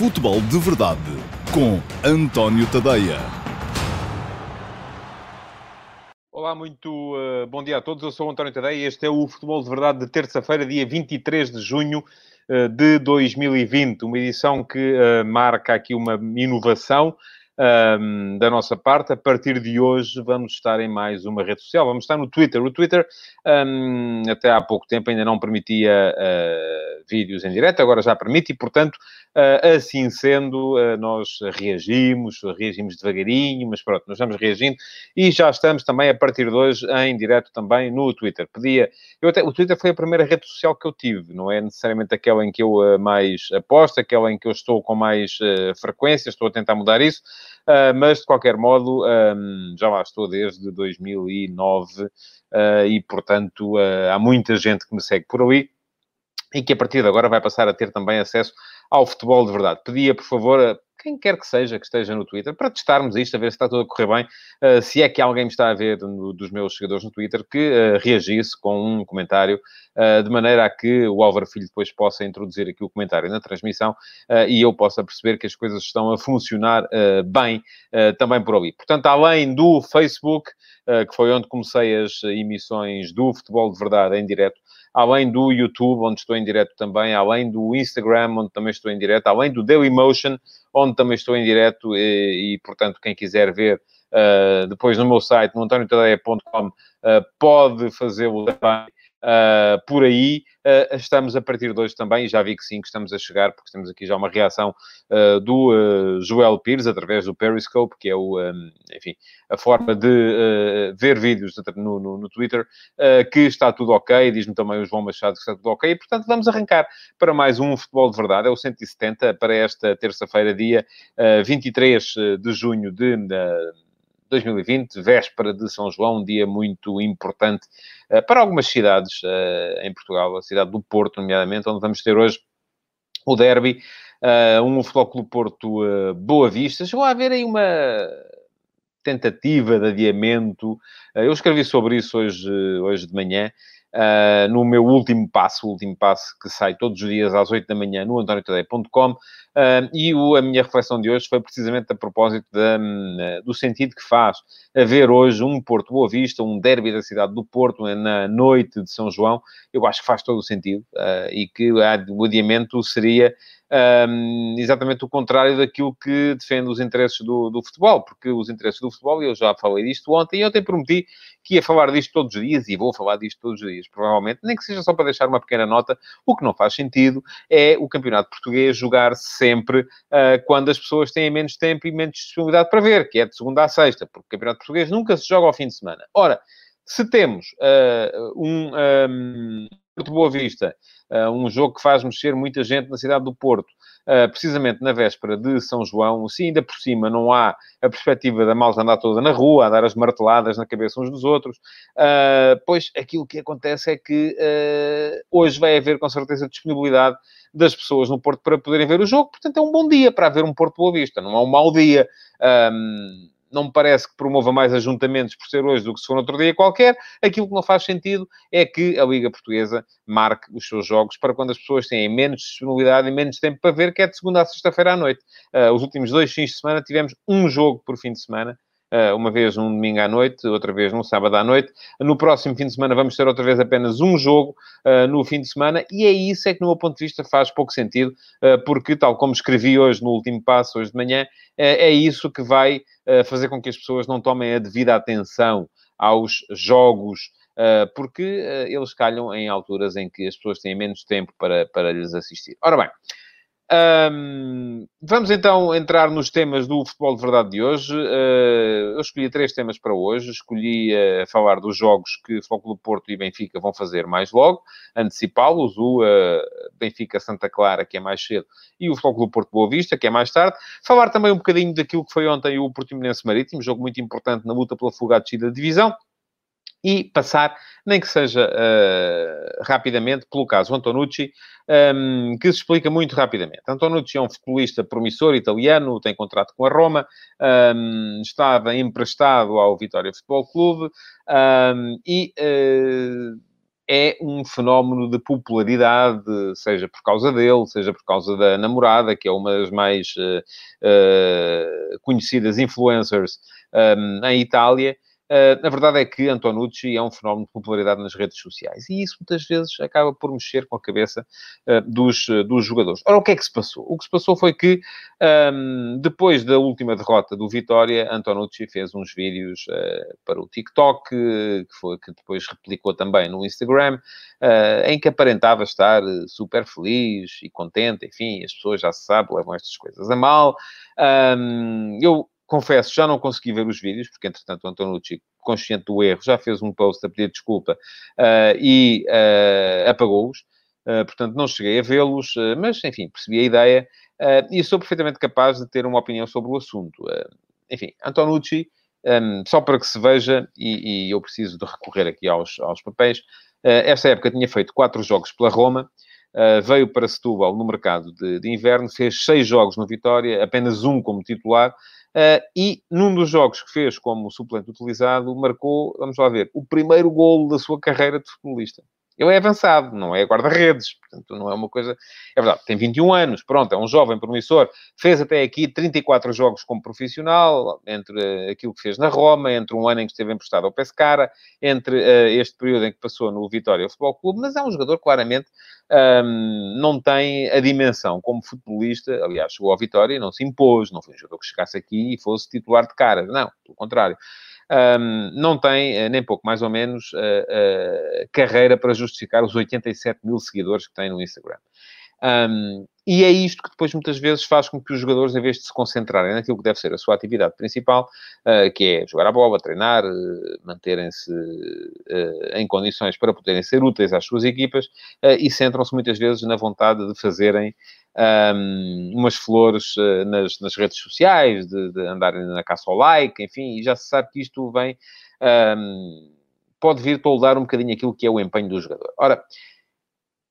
Futebol de Verdade com António Tadeia. Olá, muito uh, bom dia a todos. Eu sou o António Tadeia e este é o Futebol de Verdade de terça-feira, dia 23 de junho uh, de 2020. Uma edição que uh, marca aqui uma inovação um, da nossa parte. A partir de hoje vamos estar em mais uma rede social. Vamos estar no Twitter. O Twitter, um, até há pouco tempo, ainda não permitia uh, vídeos em direto, agora já permite e, portanto, assim sendo, uh, nós reagimos, reagimos devagarinho, mas pronto, nós estamos reagindo e já estamos também, a partir de hoje, em direto também no Twitter. Pedia... Eu até, o Twitter foi a primeira rede social que eu tive, não é necessariamente aquela em que eu mais aposto, aquela em que eu estou com mais frequência, estou a tentar mudar isso, Uh, mas, de qualquer modo, um, já lá estou desde 2009 uh, ah, e, portanto, uh, há muita gente que me segue por ali e que a partir de agora vai passar a ter também acesso ao futebol de verdade. Pedia, por favor, quem quer que seja que esteja no Twitter, para testarmos isto, a ver se está tudo a correr bem, uh, se é que alguém me está a ver no, dos meus seguidores no Twitter, que uh, reagisse com um comentário, uh, de maneira a que o Álvaro Filho depois possa introduzir aqui o comentário na transmissão e eu possa perceber que as coisas estão a funcionar bem também por ali. Portanto, além do Facebook, que foi onde comecei as emissões do Futebol de Verdade em direto, além do YouTube, onde estou em direto também, além do Instagram, onde também estou em direto, além do Dailymotion, onde também estou em direto e, e portanto, quem quiser ver uh, depois no meu site, no antoniotadeia.com, uh, pode fazê-lo também Uh, por aí uh, estamos a partir de hoje também, já vi que sim, que estamos a chegar, porque temos aqui já uma reação uh, do Joel Pires, através do Periscope, que é o, um, enfim, a forma de ver vídeos no, no, no Twitter, que está tudo ok, diz-me também o João Machado que está tudo ok, e portanto vamos arrancar para mais um Futebol de Verdade, é o 170 para esta terça-feira, dia 23 de junho de 2020, véspera de São João, um dia muito importante uh, para algumas cidades uh, em Portugal, a cidade do Porto, nomeadamente, onde vamos ter hoje o derby, uh, um Futebol Clube Porto Boa Vista. Chegou a haver aí uma tentativa de adiamento. eu escrevi sobre isso hoje, hoje de manhã. Uh, no meu último passo, o último passo que sai todos os dias às 8 da manhã no antoniotadeia.com, e o, a minha reflexão de hoje foi precisamente a propósito da, uh, do sentido que faz haver hoje um Porto Boa Vista, um derby da cidade do Porto na noite de São João, eu acho que faz todo o sentido, e que o adiamento seria um, exatamente o contrário daquilo que defende os interesses do, do, futebol, porque os interesses do futebol, eu já falei disto ontem, e ontem prometi que ia falar disto todos os dias, e vou falar disto todos os dias, provavelmente, nem que seja só para deixar uma pequena nota, o que não faz sentido é o campeonato português jogar uh, quando as pessoas têm menos tempo e menos disponibilidade para ver, que é de segunda a sexta, porque o campeonato português nunca se joga ao fim de semana. Ora, se temos uh, um, um Porto Boa Vista, uh, um jogo que faz mexer muita gente na cidade do Porto, uh, precisamente na véspera de São João, se ainda por cima não há a perspectiva da malta andar toda na rua, a dar as marteladas na cabeça uns dos outros, uh, pois aquilo que acontece é que hoje vai haver com certeza disponibilidade das pessoas no Porto para poderem ver o jogo, portanto é um bom dia para haver um Porto Boa Vista, não é um mau dia. Um, não me parece que promova mais ajuntamentos por ser hoje do que se for outro dia qualquer. Aquilo que não faz sentido é que a Liga Portuguesa marque os seus jogos para quando as pessoas têm menos disponibilidade e menos tempo para ver, que é de segunda a sexta-feira à noite. Uh, os últimos dois fins de semana tivemos um jogo por fim de semana. Uh, uma vez um domingo à noite, outra vez num sábado à noite. No próximo fim de semana vamos ter outra vez apenas um jogo uh, no fim de semana, e é isso é que, no meu ponto de vista, faz pouco sentido, uh, porque, tal como escrevi hoje no último passo, hoje de manhã, é isso que vai fazer com que as pessoas não tomem a devida atenção aos jogos porque eles calham em alturas em que as pessoas têm menos tempo para, para lhes assistir. Ora bem, um, vamos então entrar nos temas do futebol de verdade de hoje. Uh, eu escolhi três temas para hoje. Escolhi uh, falar dos jogos que Futebol do Porto e Benfica vão fazer mais logo, antecipá-los. O uh, Benfica Santa Clara, que é mais cedo, e o Futebol do Porto Boa Vista, que é mais tarde. Falar também um bocadinho daquilo que foi ontem o Portimonense Marítimo, jogo muito importante na luta pela fuga à descida da divisão e passar, nem que seja uh, rapidamente, pelo caso Antonucci, um, que se explica muito rapidamente. Antonucci é um futebolista promissor italiano, tem contrato com a Roma, um, estava emprestado ao Vitória Futebol Clube um, e uh, é um fenómeno de popularidade, seja por causa dele, seja por causa da namorada, que é uma das mais conhecidas influencers um, em Itália, Uh, a verdade é que Antonucci é um fenómeno de popularidade nas redes sociais e isso muitas vezes acaba por mexer com a cabeça uh, dos, uh, dos jogadores. Ora, o que é que se passou? O que se passou foi que, um, depois da última derrota do Vitória, Antonucci fez uns vídeos para o TikTok, que, foi, que depois replicou também no Instagram, em que aparentava estar super feliz e contente, enfim, as pessoas já se sabem, levam estas coisas a mal. Um, eu confesso, já não consegui ver os vídeos, porque entretanto o Antonucci, consciente do erro, já fez um post a pedir desculpa uh, e uh, apagou-os. Uh, portanto, não cheguei a vê-los, mas, enfim, percebi a ideia e sou perfeitamente capaz de ter uma opinião sobre o assunto. enfim, Antonucci, um, só para que se veja, e, e, eu preciso de recorrer aqui aos, aos papéis, esta época tinha feito quatro jogos pela Roma, Uh, veio para Setúbal no mercado de, de, inverno, fez seis jogos no Vitória, apenas um como titular, Uh, e num dos jogos que fez como suplente utilizado, marcou, vamos lá ver, o primeiro golo da sua carreira de futebolista. Ele é avançado, não é guarda-redes, portanto, não é uma coisa. É verdade, tem 21 anos, pronto, é um jovem promissor, fez até aqui 34 jogos como profissional, entre aquilo que fez na Roma, entre um ano em que esteve emprestado ao Pescara, entre uh, este período em que passou no Vitória Futebol Clube, mas é um jogador claramente um, não tem a dimensão como futebolista. Aliás, chegou ao Vitória e não se impôs, não foi um jogador que chegasse aqui e fosse titular de cara, não, pelo contrário um, não tem, eh, nem pouco mais ou menos, uh, uh, carreira para justificar os 87 mil seguidores que tem no Instagram. Um, e é isto que depois muitas vezes faz com que os jogadores, em vez de se concentrarem naquilo que deve ser a sua atividade principal, uh, que é jogar a bola, treinar, uh, manterem-se uh, em condições para poderem ser úteis às suas equipas, e centram-se muitas vezes na vontade de fazerem um, umas flores nas, nas, redes sociais, de, de, andarem na caça ao like, enfim, e já se sabe que isto vem. Um, pode vir toldar um bocadinho aquilo que é o empenho do jogador. Ora,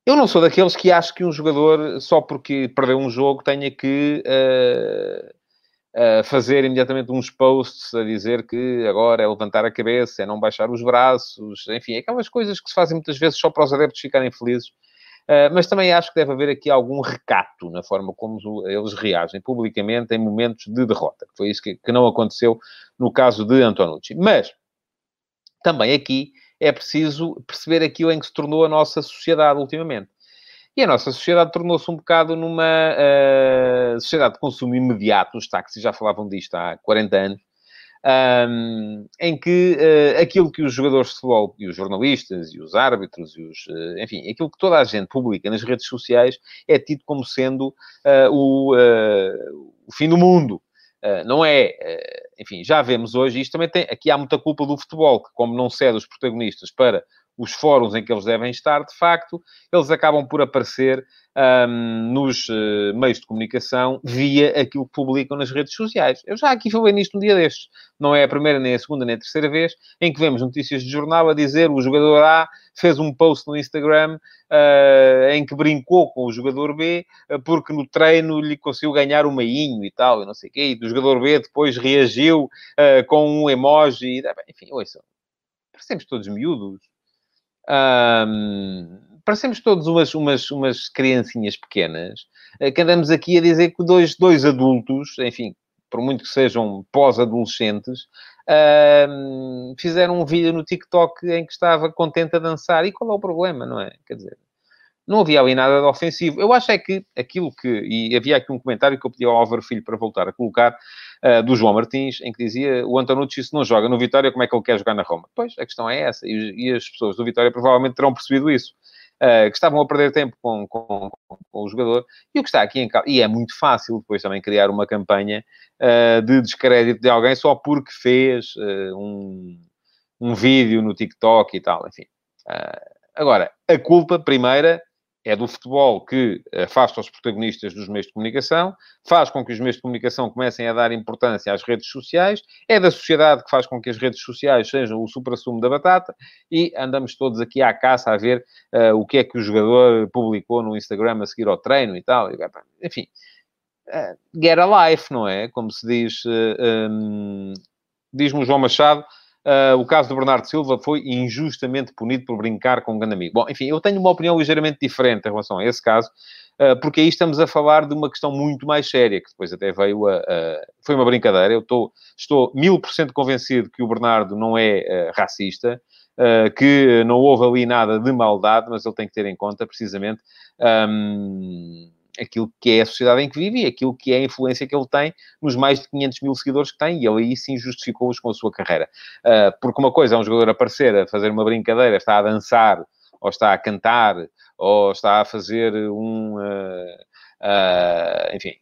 eu não sou daqueles que acho que um jogador, só porque perdeu um jogo, tenha que uh, uh, fazer imediatamente uns posts a dizer que agora é levantar a cabeça, é não baixar os braços, enfim, aquelas coisas que se fazem muitas vezes só para os adeptos ficarem felizes. Uh, mas também acho que deve haver aqui algum recato na forma como eles reagem publicamente em momentos de derrota. Foi isso que, que não aconteceu no caso de Antonucci. Mas, também aqui, é preciso perceber aquilo em que se tornou a nossa sociedade ultimamente. E a nossa sociedade tornou-se um bocado numa uh, sociedade de consumo imediato. Os táxis já falavam disto há 40 anos. Um, em que uh, aquilo que os jogadores de futebol e os jornalistas e os árbitros e os, uh, enfim, aquilo que toda a gente publica nas redes sociais é tido como sendo uh, o, o, fim do mundo. Uh, não é, uh, enfim, já vemos hoje, isto também tem, aqui há muita culpa do futebol, que como não cede os protagonistas para os fóruns em que eles devem estar, de facto, eles acabam por aparecer um, nos uh, meios de comunicação via aquilo que publicam nas redes sociais. Eu já aqui falei nisto um dia destes. Não é a primeira, nem a segunda, nem a terceira vez em que vemos notícias de jornal a dizer o jogador A fez um post no Instagram uh, em que brincou com o jogador B uh, porque no treino lhe conseguiu ganhar o meinho e tal, e não sei o quê. E o jogador B depois reagiu com um emoji. Enfim, ouçam. Parecemos todos miúdos. Um, parecemos todos umas, umas, umas criancinhas pequenas eh, que andamos aqui a dizer que dois, dois adultos, enfim, por muito que sejam pós-adolescentes, uh, fizeram um vídeo no TikTok em que estava contente a dançar. E qual é o problema, não é? Quer dizer, não havia ali nada de ofensivo. Eu acho é que aquilo que... E havia aqui um comentário que eu pedi ao Álvaro Filho para voltar a colocar, uh, do João Martins, em que dizia o Antonucci, se não joga no Vitória, como é que ele quer jogar na Roma? Pois, a questão é essa. E, e as pessoas do Vitória provavelmente terão percebido isso. Uh, que estavam a perder tempo com, com, com, o jogador. E o que está aqui em causa, e é muito fácil depois também criar uma campanha uh, de descrédito de alguém só porque fez uh, um, um vídeo no TikTok e tal, enfim. agora, a culpa primeira é do futebol que afasta os protagonistas dos meios de comunicação, faz com que os meios de comunicação comecem a dar importância às redes sociais, é da sociedade que faz com que as redes sociais sejam o supra-sumo da batata e andamos todos aqui à caça a ver uh, o que é que o jogador publicou no Instagram a seguir ao treino e tal. Enfim, uh, get a life, não é? Como se diz, uh, um, diz-me o João Machado, Uh, o caso do Bernardo Silva foi injustamente punido por brincar com um grande amigo. Bom, enfim, eu tenho uma opinião ligeiramente diferente em relação a esse caso, uh, porque aí estamos a falar de uma questão muito mais séria, que depois até veio a... a foi uma brincadeira. Eu tô, estou mil por cento convencido que o Bernardo não é uh, racista, que não houve ali nada de maldade, mas ele tem que ter em conta, precisamente... Um, aquilo que é a sociedade em que vive e aquilo que é a influência que ele tem nos mais de 500 mil seguidores que tem, e ele aí sim justificou-os com a sua carreira. Uh, porque uma coisa é um jogador aparecer a fazer uma brincadeira, está a dançar, ou está a cantar, ou está a fazer um... Uh, uh, enfim,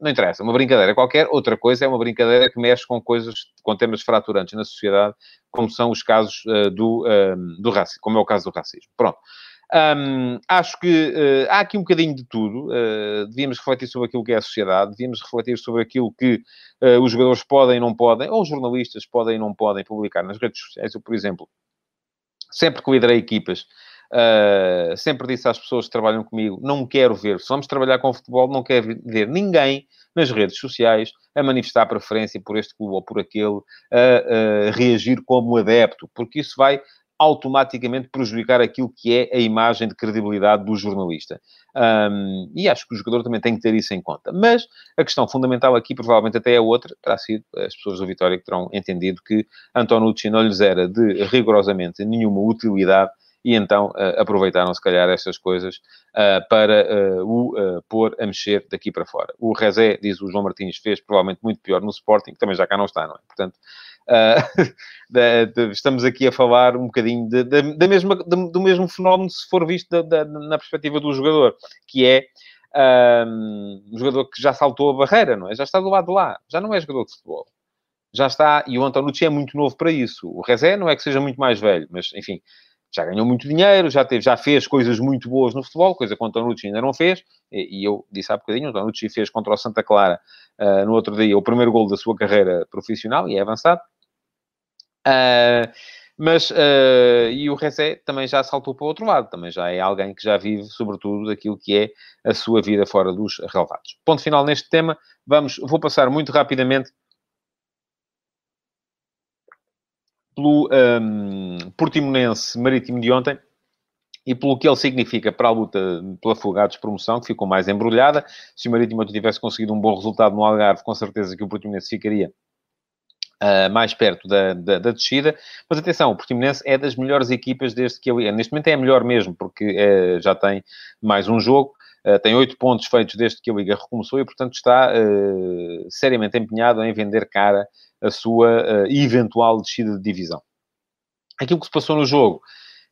não interessa, uma brincadeira qualquer. Outra coisa é uma brincadeira que mexe com coisas, com temas fraturantes na sociedade, como são os casos do, do racismo, como é o caso do racismo. Pronto. Um, acho que uh, há aqui um bocadinho de tudo. Uh, devíamos refletir sobre aquilo que é a sociedade, devíamos refletir sobre aquilo que uh, os jogadores podem e não podem, ou os jornalistas podem e não podem publicar nas redes sociais. Eu, por exemplo, sempre que liderei equipas, sempre disse às pessoas que trabalham comigo: não quero ver, se vamos trabalhar com futebol, não quero ver ninguém nas redes sociais a manifestar preferência por este clube ou por aquele, a, a reagir como adepto, porque isso vai automaticamente prejudicar aquilo que é a imagem de credibilidade do jornalista. Um, e acho que o jogador também tem que ter isso em conta. Mas a questão fundamental aqui, provavelmente até é outra, terá sido as pessoas do Vitória que terão entendido que Antonucci não lhes era de rigorosamente nenhuma utilidade e então uh, aproveitaram, se calhar, estas coisas uh, para uh, o pôr a mexer daqui para fora. O Rezé, diz o João Martins, fez provavelmente muito pior no Sporting, que também já cá não está, não é? Portanto, de, de, estamos aqui a falar um bocadinho de, da mesma, do mesmo fenómeno, se for visto na perspectiva do jogador, que é um, um, jogador que já saltou a barreira, não é? Já está do lado de lá, já não é jogador de futebol. Já está, e o Antonucci é muito novo para isso. O Rezé não é que seja muito mais velho, mas enfim, já ganhou muito dinheiro, já, teve, já fez coisas muito boas no futebol, coisa que o Antonucci ainda não fez, e, e eu disse há bocadinho, o Antonucci fez contra o Santa Clara uh, no outro dia o primeiro gol da sua carreira profissional, e é avançado. Uh, mas, uh, e o Rezé também já saltou para o outro lado, também já é alguém que já vive, sobretudo, daquilo que é a sua vida fora dos relevados. Ponto final neste tema, vamos, vou passar muito rapidamente pelo um, Portimonense Marítimo de ontem e pelo que ele significa para a luta pela fuga à despromoção, que ficou mais embrulhada. Se o Marítimo tivesse conseguido um bom resultado no Algarve, com certeza que o Portimonense ficaria Uh, mais perto da, da, da, descida. Mas atenção, o Portimonense é das melhores equipas desde que ele... Neste momento é a melhor mesmo, porque uh, já tem mais um jogo. Uh, tem oito pontos feitos desde que a Liga recomeçou e, portanto, está seriamente empenhado em vender cara a sua eventual descida de divisão. Aquilo que se passou no jogo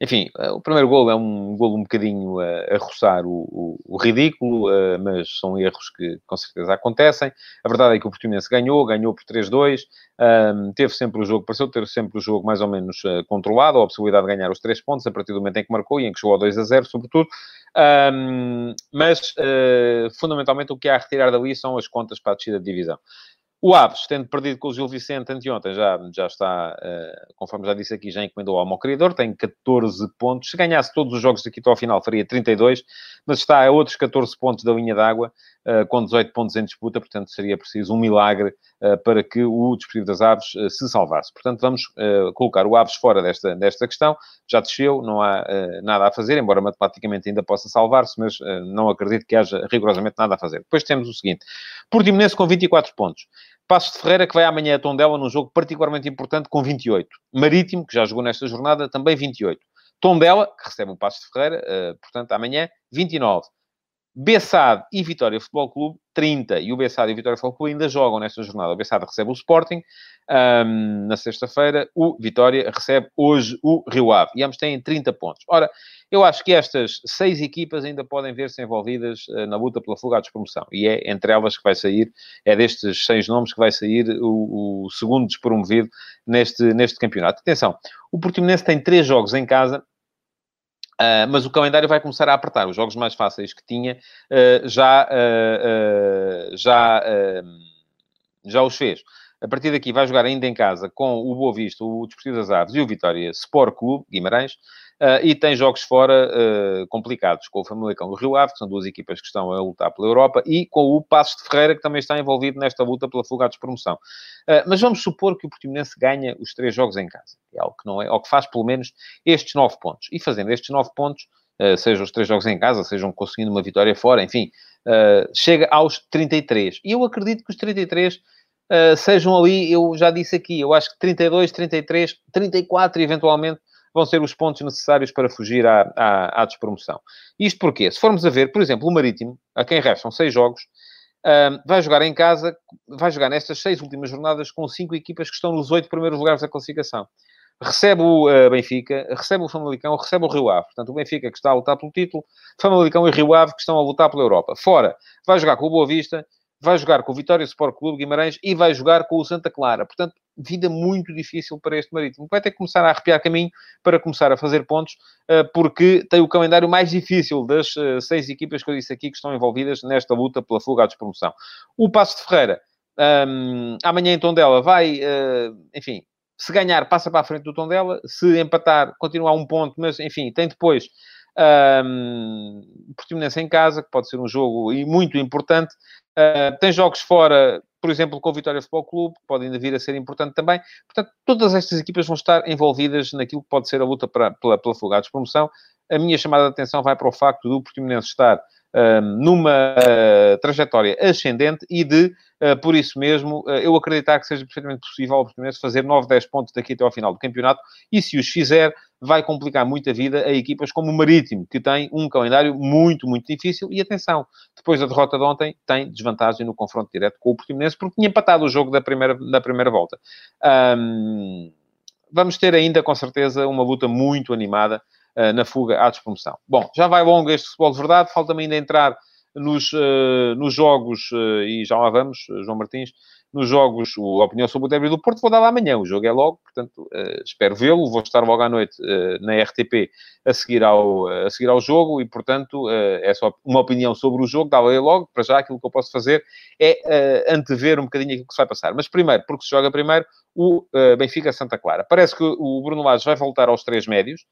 enfim, eh, o primeiro gol é um gol um bocadinho a, a roçar o, o, o ridículo, uh, mas são erros que com certeza acontecem. A verdade é que o Portimonense ganhou, ganhou por 3-2, um, teve sempre o jogo, pareceu ter sempre o jogo mais ou menos uh, controlado, a possibilidade de ganhar os três pontos a partir do momento em que marcou e em que chegou a 2-0, sobretudo. Um, mas, uh, fundamentalmente, o que há a retirar dali são as contas para a descida de divisão. O Aves, tendo perdido com o Gil Vicente anteontem, já, já está, uh, conforme já disse aqui, já encomendou ao criador, tem 14 pontos. Se ganhasse todos os jogos daqui até ao final, faria 32, mas está a outros 14 pontos da linha d'água, com 18 pontos em disputa, portanto seria preciso um milagre uh, para que o Desportivo das Aves se salvasse. Portanto, vamos colocar o Aves fora desta, desta questão. Já desceu, não há nada a fazer, embora matematicamente ainda possa salvar-se, mas não acredito que haja rigorosamente nada a fazer. Depois temos o seguinte: Portimonense com 24 pontos. Passos de Ferreira, que vai amanhã a Tondela num jogo particularmente importante, com 28. Marítimo, que já jogou nesta jornada, também 28. Tondela, que recebe o Passos de Ferreira, portanto, amanhã, 29. Bessade e Vitória Futebol Clube, 30. E o Bessade e o Vitória Futebol Clube ainda jogam nesta jornada. O Bessade recebe o Sporting um, na sexta-feira. O Vitória recebe hoje o Rio Ave. E ambos têm 30 pontos. Ora, eu acho que estas seis equipas ainda podem ver-se envolvidas uh, na luta pela fuga à despromoção. E é entre elas que vai sair, é destes seis nomes que vai sair o, o segundo despromovido neste, neste campeonato. Atenção, o Portimonense tem três jogos em casa Uh, mas o calendário vai começar a apertar. Os jogos mais fáceis que tinha uh, já, uh, já, já os fez. A partir daqui vai jogar ainda em casa com o Boa Vista, o Desportivo das Aves e o Vitória Sport Clube, Guimarães. Uh, e tem jogos fora uh, complicados, com o Famalicão e o Rio Ave, que são duas equipas que estão a lutar pela Europa, e com o Passos de Ferreira, que também está envolvido nesta luta pela fuga à despromoção. Uh, mas vamos supor que o Portimonense ganha os três jogos em casa. É algo que não é, ou que faz pelo menos estes nove pontos. E fazendo estes nove pontos, sejam os três jogos em casa, sejam conseguindo uma vitória fora, enfim, chega aos 33. E eu acredito que os 33 sejam ali, eu já disse aqui, eu acho que 32, 33, 34 eventualmente vão ser os pontos necessários para fugir à, à, à despromoção. Isto porque, se formos a ver, por exemplo, o Marítimo, a quem restam seis jogos, vai jogar em casa, vai jogar nestas seis últimas jornadas com cinco equipas que estão nos oito primeiros lugares da classificação. Recebe o uh, Benfica, recebe o Famalicão, recebe o Rio Ave. Portanto, o Benfica que está a lutar pelo título, Famalicão e Rio Ave que estão a lutar pela Europa. Fora, vai jogar com o Boa Vista, vai jogar com o Vitória Sport Clube Guimarães e vai jogar com o Santa Clara. Portanto, vida muito difícil para este Marítimo. Vai ter que começar a arrepiar caminho para começar a fazer pontos, eh, porque tem o calendário mais difícil das eh, seis equipas que eu disse aqui que estão envolvidas nesta luta pela fuga à despromoção. O Passo de Ferreira, um, amanhã em Tondela, vai, uh, enfim, se ganhar, passa para a frente do Tondela, se empatar, continua a um ponto, mas, enfim, tem depois um, Portimonense em casa, que pode ser um jogo muito importante. Uh, tem jogos fora, por exemplo, com o Vitória Futebol Clube, que pode ainda vir a ser importante também. Portanto, todas estas equipas vão estar envolvidas naquilo que pode ser a luta para, pela, pela fuga de promoção. A minha chamada de atenção vai para o facto do Portimonense estar numa uh, trajetória ascendente e de, uh, por isso mesmo, uh, eu acreditar que seja perfeitamente possível ao Portimonense fazer 9, 10 pontos daqui até ao final do campeonato e se os fizer, vai complicar muito a vida a equipas como o Marítimo, que tem um calendário muito, muito difícil e atenção, depois da derrota de ontem, tem desvantagem no confronto direto com o Portimonense porque tinha empatado o jogo da primeira, da primeira volta. Vamos ter ainda, com certeza, uma luta muito animada uh, na fuga à despromoção. Bom, já vai longo este futebol de verdade, falta-me ainda entrar nos, uh, nos jogos, uh, e já lá vamos, João Martins, nos jogos, a opinião sobre o derby do Porto, vou dar amanhã, o jogo é logo, portanto, espero vê-lo, vou estar logo à noite na RTP a seguir ao, a seguir ao jogo, e, portanto, é só uma opinião sobre o jogo, dá-la logo, para já aquilo que eu posso fazer é antever um bocadinho aquilo que se vai passar. Mas primeiro, porque se joga primeiro, o Benfica-Santa Clara. Parece que o Bruno Lage vai voltar aos três médios,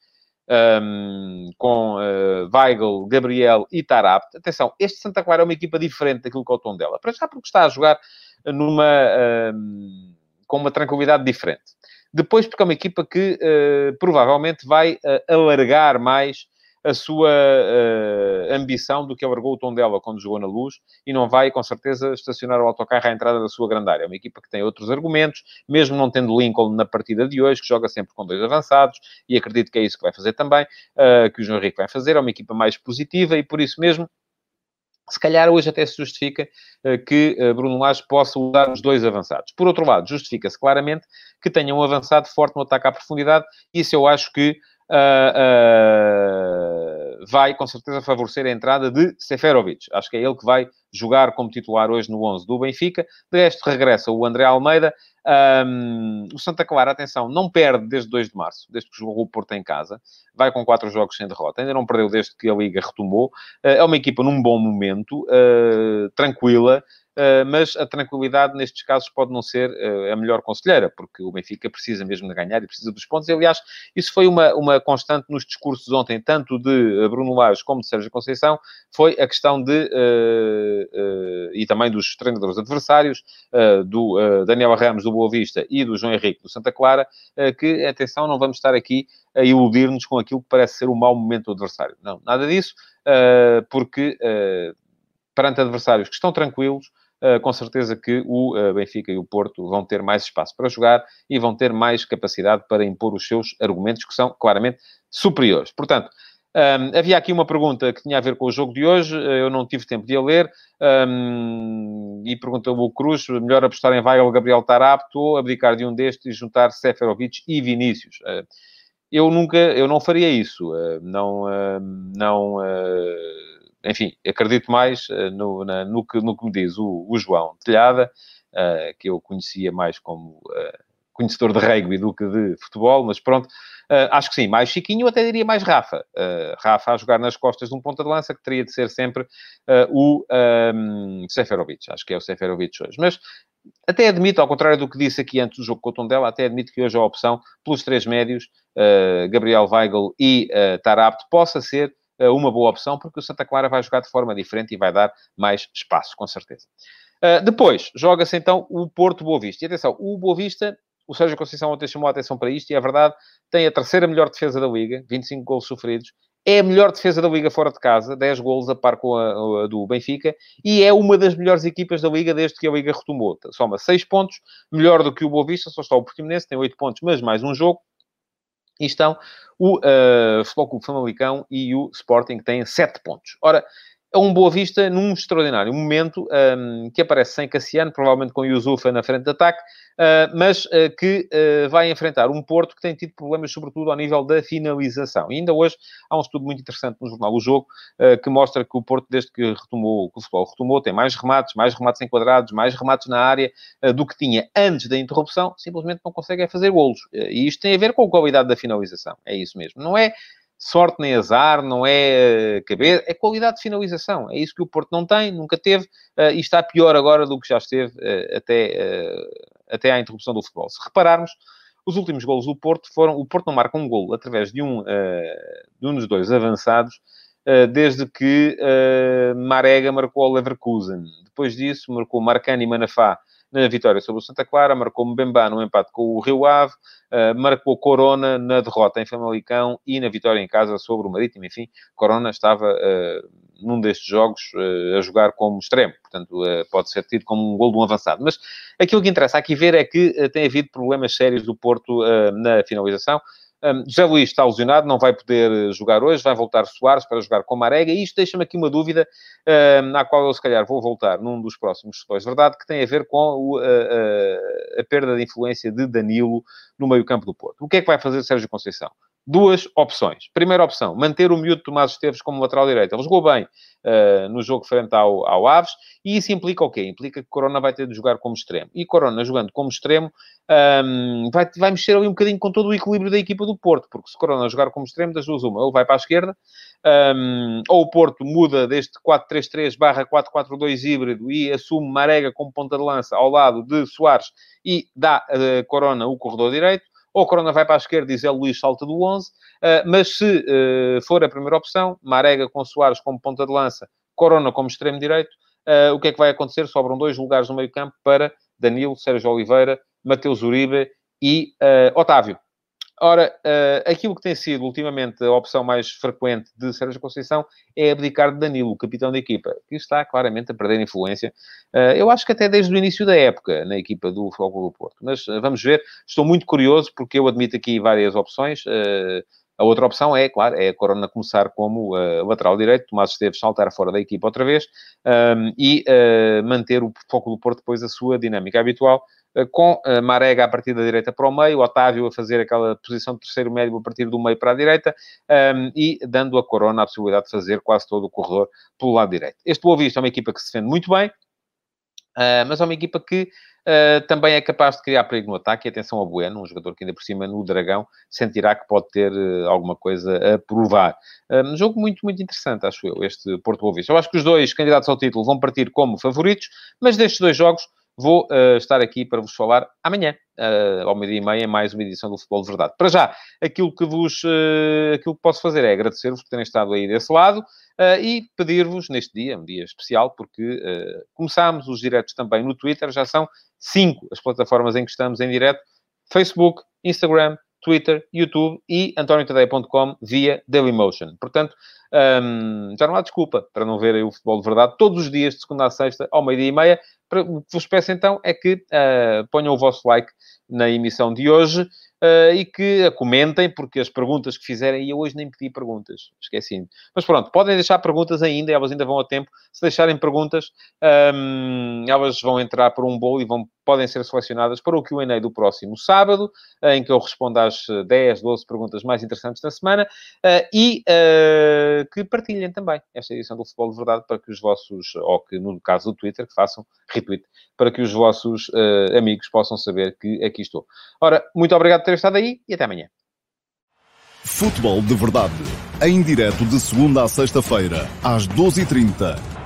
um, com uh, Weigl, Gabriel e Tarabt. Atenção, este Santa Clara é uma equipa diferente daquilo que é o tom dela. Para já porque está a jogar numa, um, com uma tranquilidade diferente. Depois porque é uma equipa que uh, provavelmente vai uh, alargar mais a sua uh, ambição do que alargou o tom dela quando jogou na luz e não vai, com certeza, estacionar o autocarro à entrada da sua grande área. É uma equipa que tem outros argumentos, mesmo não tendo Lincoln na partida de hoje, que joga sempre com dois avançados, e acredito que é isso que vai fazer também, uh, que o João Henrique vai fazer. É uma equipa mais positiva e, por isso mesmo, se calhar hoje até se justifica uh, que uh, Bruno Lage possa usar os dois avançados. Por outro lado, justifica-se claramente que tenha um avançado forte no ataque à profundidade. Isso eu acho que uh, uh, vai com certeza favorecer a entrada de Seferovic. Acho que é ele que vai jogar como titular hoje no 11 do Benfica. De resto, regressa o André Almeida. Um, o Santa Clara, atenção, não perde desde 2 de março, desde que jogou o Porto em casa. Vai com quatro jogos sem derrota. Ainda não perdeu desde que a Liga retomou. Uh, é uma equipa num bom momento, tranquila. Uh, mas a tranquilidade nestes casos pode não ser uh, a melhor conselheira, porque o Benfica precisa mesmo de ganhar e precisa dos pontos. Aliás, isso foi uma, uma constante nos discursos ontem, tanto de eh, Bruno Lage como de Sérgio Conceição, foi a questão de, e também dos treinadores adversários, do Daniel Ramos do Boa Vista e do João Henrique do Santa Clara, que, atenção, não vamos estar aqui a iludir-nos com aquilo que parece ser o mau momento do adversário. Não, nada disso, porque perante adversários que estão tranquilos, com certeza que o uh, Benfica e o Porto vão ter mais espaço para jogar e vão ter mais capacidade para impor os seus argumentos, que são claramente superiores. Portanto, um, havia aqui uma pergunta que tinha a ver com o jogo de hoje, uh, eu não tive tempo de a ler, um, e perguntou o Cruz, melhor apostar em Weigl, Gabriel Tarapto ou abdicar de um destes e juntar Seferovic e Vinícius? eu nunca, eu não faria isso, não, não enfim, acredito mais uh, no, na, no, que, no que me diz o, o João Telhada, uh, que eu conhecia mais como uh, conhecedor de rugby do que de futebol, mas pronto, acho que sim, mais Chiquinho, até diria mais Rafa. Rafa a jogar nas costas de um ponta de lança, que teria de ser sempre o um, Seferovic, acho que é o Seferovic hoje. Mas até admito, ao contrário do que disse aqui antes do jogo com o Tondela, até admito que hoje a opção pelos três médios, uh, Gabriel Weigl e uh, Tarapto, possa ser uh, uma boa opção, porque o Santa Clara vai jogar de forma diferente e vai dar mais espaço, com certeza. Uh, depois, joga-se então o Porto Boa Vista. E atenção, o Boa Vista, o Sérgio Conceição ontem chamou a atenção para isto, e é verdade, tem a terceira melhor defesa da Liga, 25 gols sofridos, é a melhor defesa da Liga fora de casa, 10 golos a par com a, a, do Benfica, e é uma das melhores equipas da Liga desde que a Liga retomou. Soma 6 pontos, melhor do que o Boa Vista, só está o Portimonense, tem 8 pontos, mas mais um jogo. E estão o uh, Futebol Clube Famalicão e o Sporting, que têm 7 pontos. Ora, é um Boa Vista num extraordinário momento, um, que aparece sem Cassiano, provavelmente com Yusufa na frente de ataque, uh, mas uh, que uh, vai enfrentar um Porto que tem tido problemas, sobretudo ao nível da finalização. E ainda hoje há um estudo muito interessante no jornal O Jogo, que mostra que o Porto, desde que retomou, que o futebol retomou, tem mais remates, mais remates enquadrados, mais remates na área do que tinha antes da interrupção, simplesmente não consegue é fazer golos. e isto tem a ver com a qualidade da finalização. É isso mesmo. Não é sorte nem azar, não é eh, cabeça, é qualidade de finalização. É isso que o Porto não tem, nunca teve, uh, e está pior agora do que já esteve uh, até, uh, até à interrupção do futebol. Se repararmos, os últimos golos do Porto foram... O Porto não marca um golo através de um, de um dos dois avançados, desde que Marega marcou ao Leverkusen. Depois disso, marcou Marcani Manafá na vitória sobre o Santa Clara, marcou Mbemba no empate com o Rio Ave, uh, marcou Corona na derrota em Famalicão e na vitória em casa sobre o Marítimo. Enfim, Corona estava uh, num destes jogos uh, a jogar como extremo, portanto pode ser tido como um gol de um avançado. Mas aquilo que interessa aqui ver é que tem havido problemas sérios do Porto na finalização. Um, José Luís está lesionado, não vai poder eh, jogar hoje, vai voltar Soares para jogar com Marega, e isto deixa-me aqui uma dúvida, um, à qual eu se calhar vou voltar num dos próximos depois, verdade, que tem a ver com o, a, a, a, perda de influência de Danilo no meio-campo do Porto. O que é que vai fazer Sérgio Conceição? Duas opções. Primeira opção, manter o miúdo Tomás Esteves como lateral direito. Ele jogou bem uh, no jogo frente ao, ao, Aves, e isso implica o quê? Implica que Corona vai ter de jogar como extremo. E Corona, jogando como extremo, um, ehm, vai, vai mexer ali um bocadinho com todo o equilíbrio da equipa do Porto, porque se Corona jogar como extremo, das duas uma, ele vai para a esquerda, um, ehm, ou o Porto muda deste 4-3-3 barra 4-4-2 híbrido e assume Marega como ponta de lança ao lado de Soares e dá uh, Corona o corredor direito, ou Corona vai para a esquerda e Zé Luís salta do 11, ah, mas se ah, for a primeira opção, Marega com Soares como ponta de lança, Corona como extremo direito, ah, o que é que vai acontecer? Sobram dois lugares no meio campo para Danilo, Sérgio Oliveira, Mateus Uribe e Otávio. Ora, uh, aquilo que tem sido ultimamente a opção mais frequente de Sérgio Conceição é abdicar de Danilo, capitão da equipa, que está claramente a perder influência. Uh, eu acho que até desde o início da época na equipa do Futebol do Porto. Mas uh, vamos ver. Estou muito curioso porque eu admito aqui várias opções. A outra opção é, claro, é a Corona começar como lateral direito, Tomás Esteves saltar fora da equipa outra vez um, e manter o foco do Porto depois a sua dinâmica habitual eh, com Marega a partir da direita para o meio, Otávio a fazer aquela posição de terceiro médio a partir do meio para a direita um, ehm, e dando a Corona a possibilidade de fazer quase todo o corredor pelo lado direito. Este Boa Vista é uma equipa que se defende muito bem, uh, mas é uma equipa que Uh, também é capaz de criar perigo no ataque. E atenção a Bueno, um jogador que ainda por cima no Dragão sentirá que pode ter uh, alguma coisa a provar. Um jogo muito, muito interessante, acho eu, este Porto Boa Vista. Eu acho que os dois candidatos ao título vão partir como favoritos, mas destes dois jogos Vou estar aqui para vos falar amanhã, ao meio-dia e meia, mais uma edição do Futebol de Verdade. Para já, aquilo que vos aquilo que posso fazer é agradecer-vos por terem estado aí desse lado e pedir-vos, neste dia, um dia especial, porque começámos os diretos também no Twitter, já são cinco as plataformas em que estamos em direto, Facebook, Instagram, Twitter, YouTube e antoniotadeia.com via Dailymotion. Portanto, um, já não há desculpa para não verem o futebol de verdade todos os dias, de segunda a sexta, ao meio-dia e meia. O que vos peço então é que uh, ponham o vosso like na emissão de hoje uh, e que comentem, porque as perguntas que fizerem, e eu hoje nem pedi perguntas, esqueci. Mas pronto, podem deixar perguntas ainda, elas ainda vão a tempo. Se deixarem perguntas, um, elas vão entrar por um bolo e vão, podem ser selecionadas para o QA do próximo sábado, em que eu respondo às 10, 12 perguntas mais interessantes da semana uh, e uh, que partilhem também esta edição do Futebol de Verdade para que os vossos, ou que no caso do Twitter, que façam retweet, para que os vossos amigos possam saber que aqui estou. Ora, muito obrigado ter estado aí e até amanhã. Futebol de Verdade, em direto de segunda a sexta-feira, às 12h30